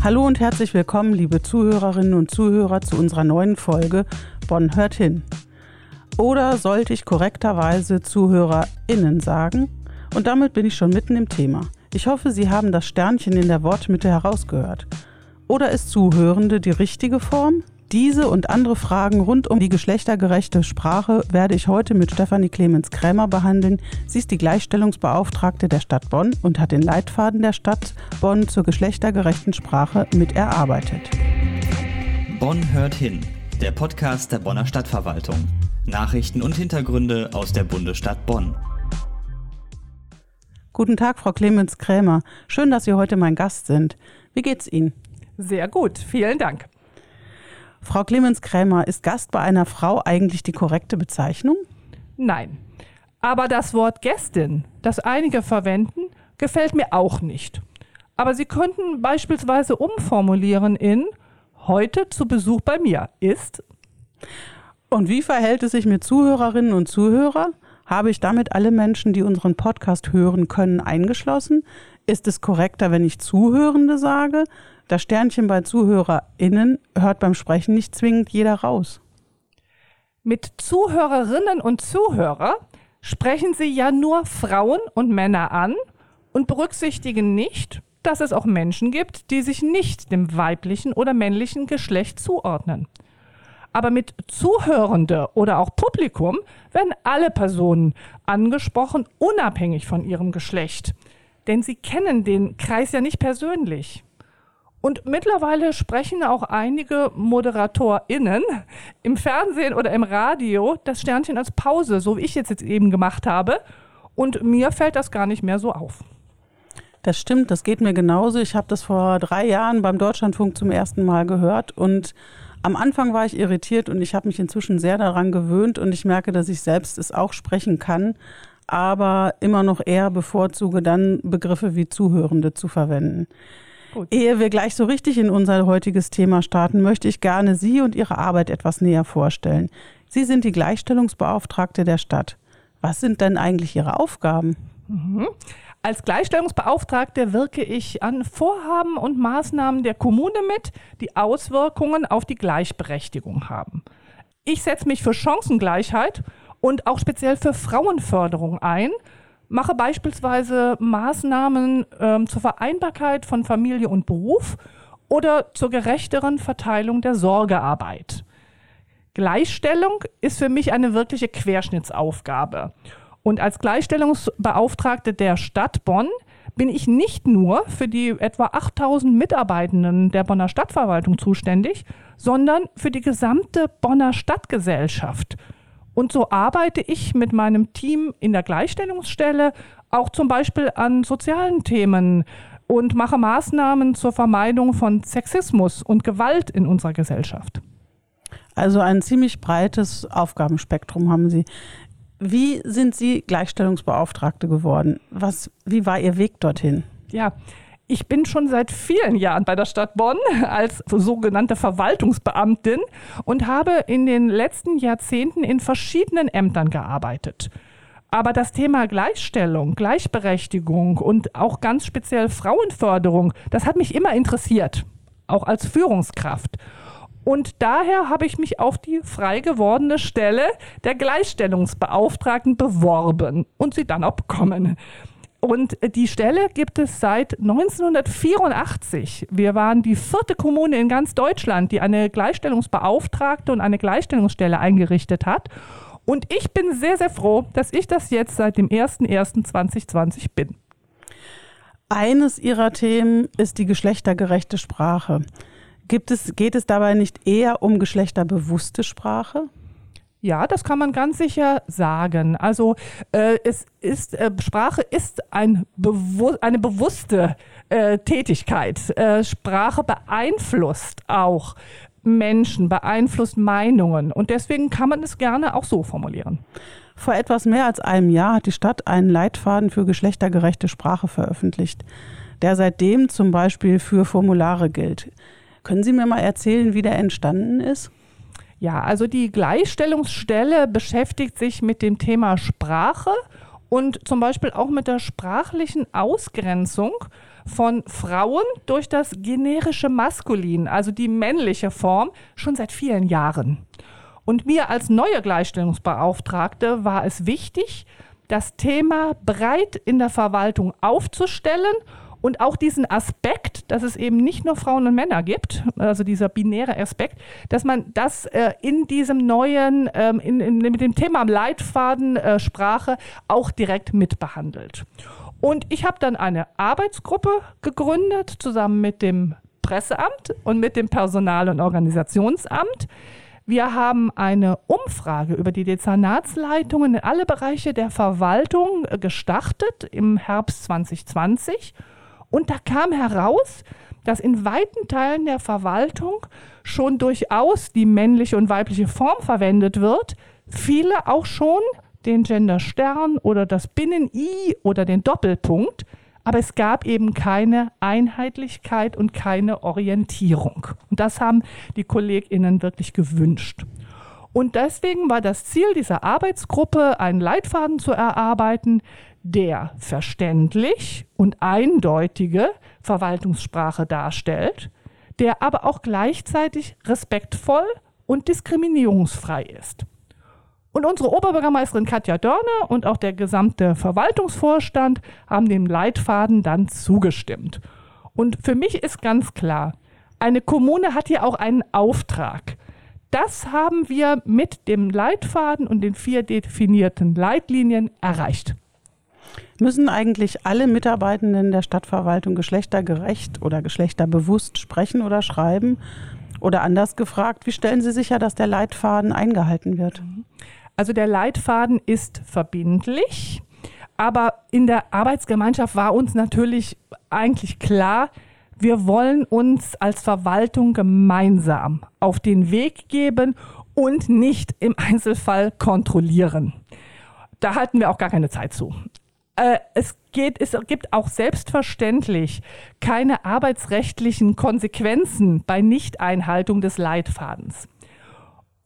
Hallo und herzlich willkommen, liebe Zuhörerinnen und Zuhörer, zu unserer neuen Folge Bonn hört hin. Oder sollte ich korrekterweise ZuhörerInnen sagen? Und damit bin ich schon mitten im Thema. Ich hoffe, Sie haben das Sternchen in der Wortmitte herausgehört. Oder ist Zuhörende die richtige Form? Diese und andere Fragen rund um die geschlechtergerechte Sprache werde ich heute mit Stefanie Clemens Krämer behandeln. Sie ist die Gleichstellungsbeauftragte der Stadt Bonn und hat den Leitfaden der Stadt Bonn zur geschlechtergerechten Sprache mit erarbeitet. Bonn hört hin, der Podcast der Bonner Stadtverwaltung. Nachrichten und Hintergründe aus der Bundesstadt Bonn. Guten Tag, Frau Clemens Krämer. Schön, dass Sie heute mein Gast sind. Wie geht's Ihnen? Sehr gut, vielen Dank. Frau Clemens Krämer, ist Gast bei einer Frau eigentlich die korrekte Bezeichnung? Nein. Aber das Wort Gästin, das einige verwenden, gefällt mir auch nicht. Aber Sie könnten beispielsweise umformulieren in heute zu Besuch bei mir ist. Und wie verhält es sich mit Zuhörerinnen und Zuhörern? Habe ich damit alle Menschen, die unseren Podcast hören können, eingeschlossen? Ist es korrekter, wenn ich Zuhörende sage? Das Sternchen bei ZuhörerInnen hört beim Sprechen nicht zwingend jeder raus. Mit Zuhörerinnen und Zuhörer sprechen Sie ja nur Frauen und Männer an und berücksichtigen nicht, dass es auch Menschen gibt, die sich nicht dem weiblichen oder männlichen Geschlecht zuordnen. Aber mit Zuhörende oder auch Publikum werden alle Personen angesprochen, unabhängig von ihrem Geschlecht. Denn sie kennen den Kreis ja nicht persönlich. Und mittlerweile sprechen auch einige ModeratorInnen im Fernsehen oder im Radio das Sternchen als Pause, so wie ich jetzt, jetzt eben gemacht habe. Und mir fällt das gar nicht mehr so auf. Das stimmt, das geht mir genauso. Ich habe das vor drei Jahren beim Deutschlandfunk zum ersten Mal gehört und am Anfang war ich irritiert und ich habe mich inzwischen sehr daran gewöhnt und ich merke, dass ich selbst es auch sprechen kann, aber immer noch eher bevorzuge, dann Begriffe wie Zuhörende zu verwenden. Gut. Ehe wir gleich so richtig in unser heutiges Thema starten, möchte ich gerne Sie und Ihre Arbeit etwas näher vorstellen. Sie sind die Gleichstellungsbeauftragte der Stadt. Was sind denn eigentlich Ihre Aufgaben? Mhm. Als Gleichstellungsbeauftragte wirke ich an Vorhaben und Maßnahmen der Kommune mit, die Auswirkungen auf die Gleichberechtigung haben. Ich setze mich für Chancengleichheit und auch speziell für Frauenförderung ein mache beispielsweise Maßnahmen ähm, zur Vereinbarkeit von Familie und Beruf oder zur gerechteren Verteilung der Sorgearbeit. Gleichstellung ist für mich eine wirkliche Querschnittsaufgabe. Und als Gleichstellungsbeauftragte der Stadt Bonn bin ich nicht nur für die etwa 8000 Mitarbeitenden der Bonner Stadtverwaltung zuständig, sondern für die gesamte Bonner Stadtgesellschaft und so arbeite ich mit meinem Team in der Gleichstellungsstelle auch zum Beispiel an sozialen Themen und mache Maßnahmen zur Vermeidung von Sexismus und Gewalt in unserer Gesellschaft. Also ein ziemlich breites Aufgabenspektrum haben Sie. Wie sind Sie Gleichstellungsbeauftragte geworden? Was, wie war Ihr Weg dorthin? Ja, ich bin schon seit vielen Jahren bei der Stadt Bonn als sogenannte Verwaltungsbeamtin und habe in den letzten Jahrzehnten in verschiedenen Ämtern gearbeitet. Aber das Thema Gleichstellung, Gleichberechtigung und auch ganz speziell Frauenförderung, das hat mich immer interessiert, auch als Führungskraft. Und daher habe ich mich auf die frei gewordene Stelle der Gleichstellungsbeauftragten beworben und sie dann auch bekommen. Und die Stelle gibt es seit 1984. Wir waren die vierte Kommune in ganz Deutschland, die eine Gleichstellungsbeauftragte und eine Gleichstellungsstelle eingerichtet hat. Und ich bin sehr, sehr froh, dass ich das jetzt seit dem 01.01.2020 bin. Eines Ihrer Themen ist die geschlechtergerechte Sprache. Gibt es, geht es dabei nicht eher um geschlechterbewusste Sprache? Ja, das kann man ganz sicher sagen. Also äh, es ist äh, Sprache ist ein bewu eine bewusste äh, Tätigkeit. Äh, Sprache beeinflusst auch Menschen, beeinflusst Meinungen und deswegen kann man es gerne auch so formulieren. Vor etwas mehr als einem Jahr hat die Stadt einen Leitfaden für geschlechtergerechte Sprache veröffentlicht, der seitdem zum Beispiel für Formulare gilt. Können Sie mir mal erzählen, wie der entstanden ist? Ja, also die Gleichstellungsstelle beschäftigt sich mit dem Thema Sprache und zum Beispiel auch mit der sprachlichen Ausgrenzung von Frauen durch das generische Maskulin, also die männliche Form, schon seit vielen Jahren. Und mir als neue Gleichstellungsbeauftragte war es wichtig, das Thema breit in der Verwaltung aufzustellen und auch diesen Aspekt, dass es eben nicht nur Frauen und Männer gibt, also dieser binäre Aspekt, dass man das äh, in diesem neuen, ähm, in, in, mit dem Thema Leitfaden äh, Sprache auch direkt mitbehandelt. Und ich habe dann eine Arbeitsgruppe gegründet, zusammen mit dem Presseamt und mit dem Personal- und Organisationsamt. Wir haben eine Umfrage über die Dezernatsleitungen in alle Bereiche der Verwaltung äh, gestartet im Herbst 2020 und da kam heraus, dass in weiten Teilen der Verwaltung schon durchaus die männliche und weibliche Form verwendet wird. Viele auch schon den Genderstern oder das Binnen-I oder den Doppelpunkt. Aber es gab eben keine Einheitlichkeit und keine Orientierung. Und das haben die KollegInnen wirklich gewünscht. Und deswegen war das Ziel dieser Arbeitsgruppe, einen Leitfaden zu erarbeiten, der verständlich und eindeutige Verwaltungssprache darstellt, der aber auch gleichzeitig respektvoll und diskriminierungsfrei ist. Und unsere Oberbürgermeisterin Katja Dörner und auch der gesamte Verwaltungsvorstand haben dem Leitfaden dann zugestimmt. Und für mich ist ganz klar, eine Kommune hat hier auch einen Auftrag. Das haben wir mit dem Leitfaden und den vier definierten Leitlinien erreicht. Müssen eigentlich alle Mitarbeitenden der Stadtverwaltung geschlechtergerecht oder geschlechterbewusst sprechen oder schreiben? Oder anders gefragt, wie stellen Sie sicher, dass der Leitfaden eingehalten wird? Also der Leitfaden ist verbindlich, aber in der Arbeitsgemeinschaft war uns natürlich eigentlich klar, wir wollen uns als Verwaltung gemeinsam auf den Weg geben und nicht im Einzelfall kontrollieren. Da halten wir auch gar keine Zeit zu. Äh, es, geht, es gibt auch selbstverständlich keine arbeitsrechtlichen Konsequenzen bei Nichteinhaltung des Leitfadens.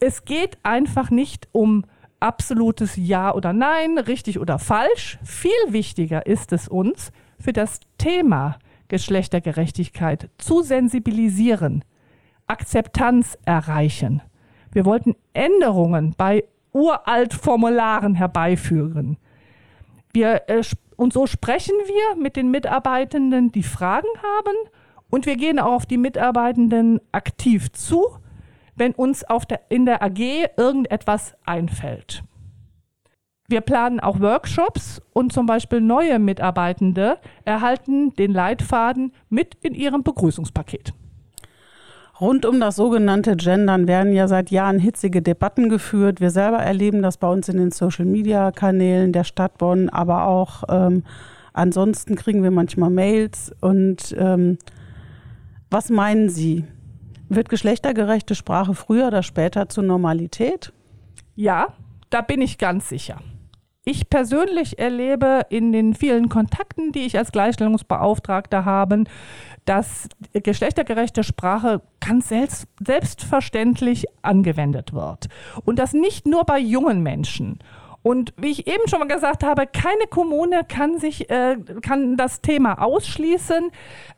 Es geht einfach nicht um absolutes Ja oder Nein, richtig oder falsch. Viel wichtiger ist es uns, für das Thema Geschlechtergerechtigkeit zu sensibilisieren, Akzeptanz erreichen. Wir wollten Änderungen bei uralt Formularen herbeiführen. Wir, äh, und so sprechen wir mit den Mitarbeitenden, die Fragen haben, und wir gehen auch auf die Mitarbeitenden aktiv zu, wenn uns auf der, in der AG irgendetwas einfällt. Wir planen auch Workshops und zum Beispiel neue Mitarbeitende erhalten den Leitfaden mit in ihrem Begrüßungspaket. Rund um das sogenannte Gendern werden ja seit Jahren hitzige Debatten geführt. Wir selber erleben das bei uns in den Social-Media-Kanälen der Stadt Bonn, aber auch ähm, ansonsten kriegen wir manchmal Mails. Und ähm, was meinen Sie? Wird geschlechtergerechte Sprache früher oder später zur Normalität? Ja, da bin ich ganz sicher. Ich persönlich erlebe in den vielen Kontakten, die ich als Gleichstellungsbeauftragter habe, dass geschlechtergerechte Sprache ganz selbst, selbstverständlich angewendet wird. Und das nicht nur bei jungen Menschen. Und wie ich eben schon mal gesagt habe, keine Kommune kann sich äh, kann das Thema ausschließen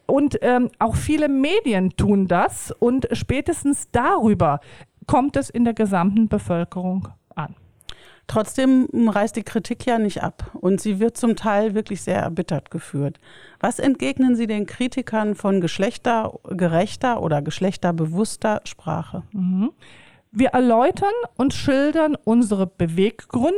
und ähm, auch viele Medien tun das und spätestens darüber kommt es in der gesamten Bevölkerung. Trotzdem reißt die Kritik ja nicht ab und sie wird zum Teil wirklich sehr erbittert geführt. Was entgegnen Sie den Kritikern von geschlechtergerechter oder geschlechterbewusster Sprache? Mhm. Wir erläutern und schildern unsere Beweggründe.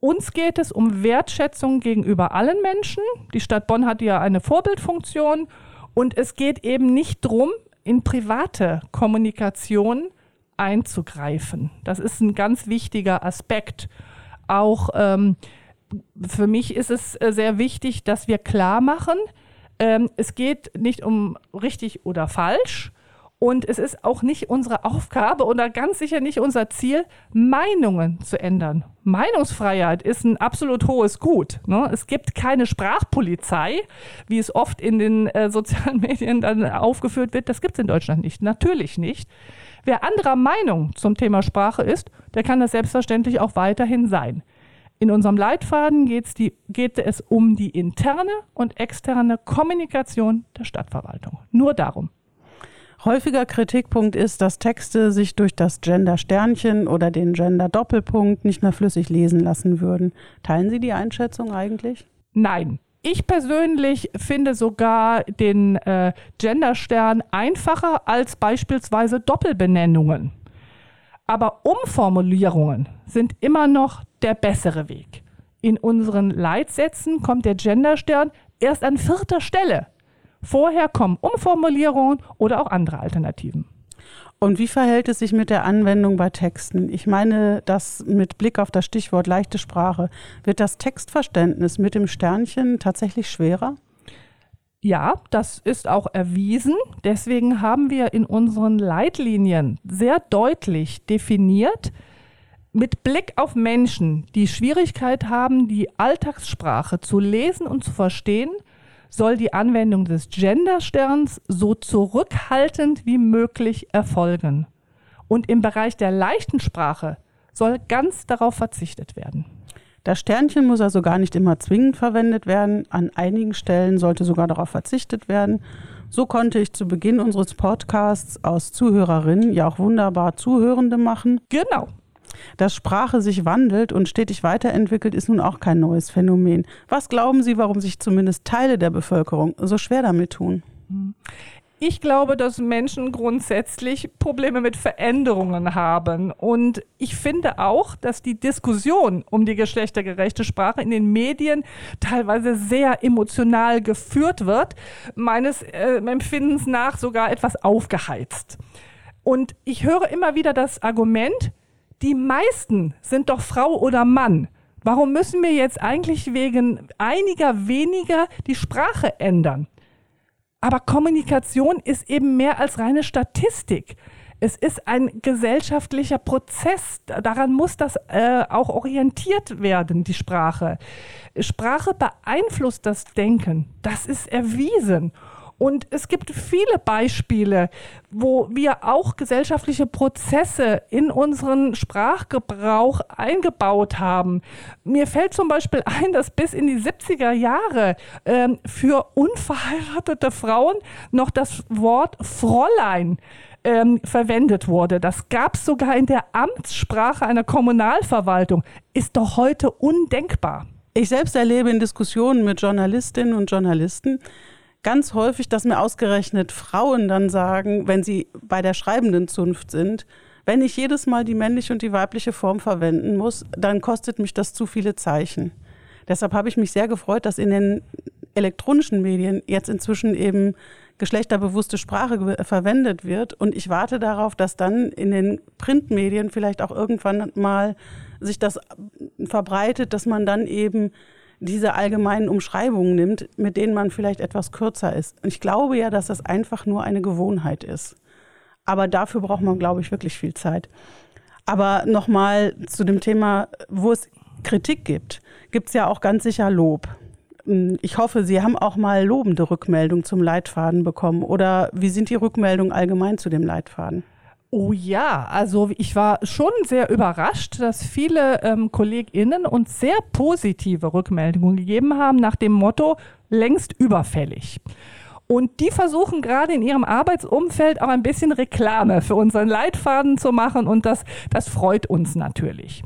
Uns geht es um Wertschätzung gegenüber allen Menschen. Die Stadt Bonn hat ja eine Vorbildfunktion und es geht eben nicht darum, in private Kommunikation einzugreifen. Das ist ein ganz wichtiger Aspekt. Auch ähm, für mich ist es äh, sehr wichtig, dass wir klar machen, ähm, es geht nicht um richtig oder falsch. Und es ist auch nicht unsere Aufgabe oder ganz sicher nicht unser Ziel, Meinungen zu ändern. Meinungsfreiheit ist ein absolut hohes Gut. Ne? Es gibt keine Sprachpolizei, wie es oft in den äh, sozialen Medien dann aufgeführt wird. Das gibt es in Deutschland nicht. Natürlich nicht. Wer anderer Meinung zum Thema Sprache ist, der kann das selbstverständlich auch weiterhin sein. In unserem Leitfaden die, geht es um die interne und externe Kommunikation der Stadtverwaltung. Nur darum. Häufiger Kritikpunkt ist, dass Texte sich durch das Gender-Sternchen oder den Gender-Doppelpunkt nicht mehr flüssig lesen lassen würden. Teilen Sie die Einschätzung eigentlich? Nein. Ich persönlich finde sogar den äh, Genderstern einfacher als beispielsweise Doppelbenennungen. Aber Umformulierungen sind immer noch der bessere Weg. In unseren Leitsätzen kommt der Genderstern erst an vierter Stelle. Vorher kommen Umformulierungen oder auch andere Alternativen. Und wie verhält es sich mit der Anwendung bei Texten? Ich meine, dass mit Blick auf das Stichwort leichte Sprache, wird das Textverständnis mit dem Sternchen tatsächlich schwerer? Ja, das ist auch erwiesen. Deswegen haben wir in unseren Leitlinien sehr deutlich definiert, mit Blick auf Menschen, die Schwierigkeit haben, die Alltagssprache zu lesen und zu verstehen, soll die Anwendung des Gendersterns so zurückhaltend wie möglich erfolgen. Und im Bereich der leichten Sprache soll ganz darauf verzichtet werden. Das Sternchen muss also gar nicht immer zwingend verwendet werden. An einigen Stellen sollte sogar darauf verzichtet werden. So konnte ich zu Beginn unseres Podcasts aus Zuhörerinnen ja auch wunderbar Zuhörende machen. Genau. Dass Sprache sich wandelt und stetig weiterentwickelt, ist nun auch kein neues Phänomen. Was glauben Sie, warum sich zumindest Teile der Bevölkerung so schwer damit tun? Ich glaube, dass Menschen grundsätzlich Probleme mit Veränderungen haben. Und ich finde auch, dass die Diskussion um die geschlechtergerechte Sprache in den Medien teilweise sehr emotional geführt wird, meines äh, Empfindens nach sogar etwas aufgeheizt. Und ich höre immer wieder das Argument, die meisten sind doch Frau oder Mann. Warum müssen wir jetzt eigentlich wegen einiger weniger die Sprache ändern? Aber Kommunikation ist eben mehr als reine Statistik. Es ist ein gesellschaftlicher Prozess. Daran muss das äh, auch orientiert werden, die Sprache. Sprache beeinflusst das Denken. Das ist erwiesen. Und es gibt viele Beispiele, wo wir auch gesellschaftliche Prozesse in unseren Sprachgebrauch eingebaut haben. Mir fällt zum Beispiel ein, dass bis in die 70er Jahre äh, für unverheiratete Frauen noch das Wort Fräulein ähm, verwendet wurde. Das gab es sogar in der Amtssprache einer Kommunalverwaltung. Ist doch heute undenkbar. Ich selbst erlebe in Diskussionen mit Journalistinnen und Journalisten, ganz häufig, dass mir ausgerechnet Frauen dann sagen, wenn sie bei der schreibenden Zunft sind, wenn ich jedes Mal die männliche und die weibliche Form verwenden muss, dann kostet mich das zu viele Zeichen. Deshalb habe ich mich sehr gefreut, dass in den elektronischen Medien jetzt inzwischen eben geschlechterbewusste Sprache verwendet wird. Und ich warte darauf, dass dann in den Printmedien vielleicht auch irgendwann mal sich das verbreitet, dass man dann eben diese allgemeinen Umschreibungen nimmt, mit denen man vielleicht etwas kürzer ist. Und ich glaube ja, dass das einfach nur eine Gewohnheit ist. Aber dafür braucht man, glaube ich, wirklich viel Zeit. Aber nochmal zu dem Thema, wo es Kritik gibt, gibt es ja auch ganz sicher Lob. Ich hoffe, Sie haben auch mal lobende Rückmeldungen zum Leitfaden bekommen. Oder wie sind die Rückmeldungen allgemein zu dem Leitfaden? Oh ja, also ich war schon sehr überrascht, dass viele ähm, KollegInnen uns sehr positive Rückmeldungen gegeben haben nach dem Motto längst überfällig. Und die versuchen gerade in ihrem Arbeitsumfeld auch ein bisschen Reklame für unseren Leitfaden zu machen und das, das freut uns natürlich.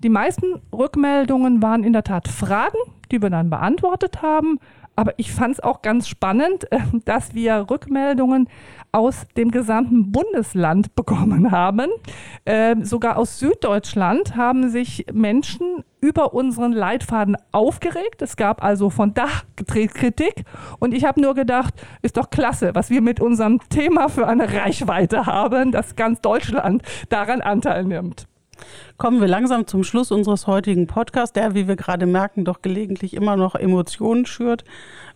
Die meisten Rückmeldungen waren in der Tat Fragen, die wir dann beantwortet haben. Aber ich fand es auch ganz spannend, äh, dass wir Rückmeldungen aus dem gesamten Bundesland bekommen haben. Äh, sogar aus Süddeutschland haben sich Menschen über unseren Leitfaden aufgeregt. Es gab also von da Kritik. Und ich habe nur gedacht, ist doch klasse, was wir mit unserem Thema für eine Reichweite haben, dass ganz Deutschland daran Anteil nimmt. Kommen wir langsam zum Schluss unseres heutigen Podcasts, der, wie wir gerade merken, doch gelegentlich immer noch Emotionen schürt.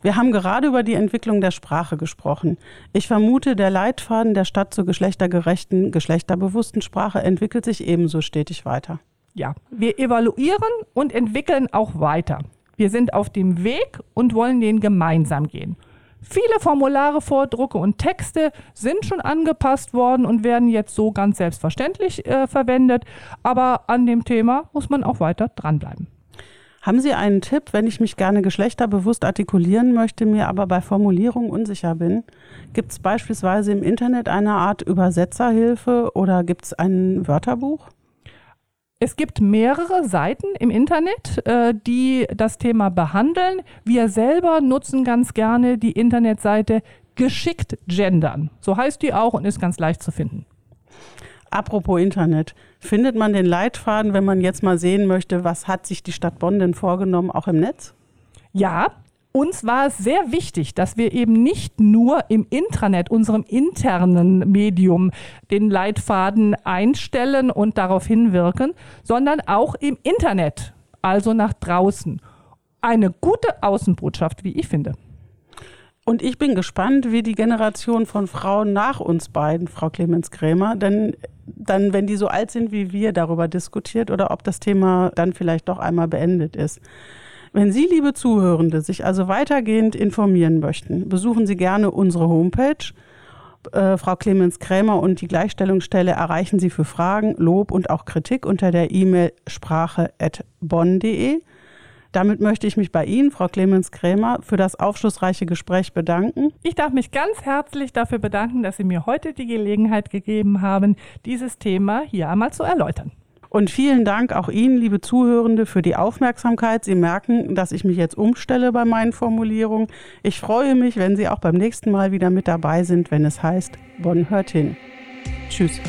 Wir haben gerade über die Entwicklung der Sprache gesprochen. Ich vermute, der Leitfaden der Stadt zur geschlechtergerechten, geschlechterbewussten Sprache entwickelt sich ebenso stetig weiter. Ja, wir evaluieren und entwickeln auch weiter. Wir sind auf dem Weg und wollen den gemeinsam gehen. Viele Formulare, Vordrucke und Texte sind schon angepasst worden und werden jetzt so ganz selbstverständlich äh, verwendet. Aber an dem Thema muss man auch weiter dranbleiben. Haben Sie einen Tipp, wenn ich mich gerne geschlechterbewusst artikulieren möchte, mir aber bei Formulierung unsicher bin? Gibt es beispielsweise im Internet eine Art Übersetzerhilfe oder gibt es ein Wörterbuch? Es gibt mehrere Seiten im Internet, äh, die das Thema behandeln. Wir selber nutzen ganz gerne die Internetseite Geschickt Gendern. So heißt die auch und ist ganz leicht zu finden. Apropos Internet, findet man den Leitfaden, wenn man jetzt mal sehen möchte, was hat sich die Stadt Bonn denn vorgenommen, auch im Netz? Ja, uns war es sehr wichtig, dass wir eben nicht nur im Intranet, unserem internen Medium, den Leitfaden einstellen und darauf hinwirken, sondern auch im Internet, also nach draußen. Eine gute Außenbotschaft, wie ich finde. Und ich bin gespannt, wie die Generation von Frauen nach uns beiden, Frau Clemens Krämer, denn dann, wenn die so alt sind wie wir, darüber diskutiert oder ob das Thema dann vielleicht doch einmal beendet ist. Wenn Sie, liebe Zuhörende, sich also weitergehend informieren möchten, besuchen Sie gerne unsere Homepage. Äh, Frau Clemens Krämer und die Gleichstellungsstelle erreichen Sie für Fragen, Lob und auch Kritik unter der E-Mail sprache.bonn.de. Damit möchte ich mich bei Ihnen, Frau Clemens Krämer, für das aufschlussreiche Gespräch bedanken. Ich darf mich ganz herzlich dafür bedanken, dass Sie mir heute die Gelegenheit gegeben haben, dieses Thema hier einmal zu erläutern. Und vielen Dank auch Ihnen, liebe Zuhörende, für die Aufmerksamkeit. Sie merken, dass ich mich jetzt umstelle bei meinen Formulierungen. Ich freue mich, wenn Sie auch beim nächsten Mal wieder mit dabei sind, wenn es heißt, Bonn hört hin. Tschüss.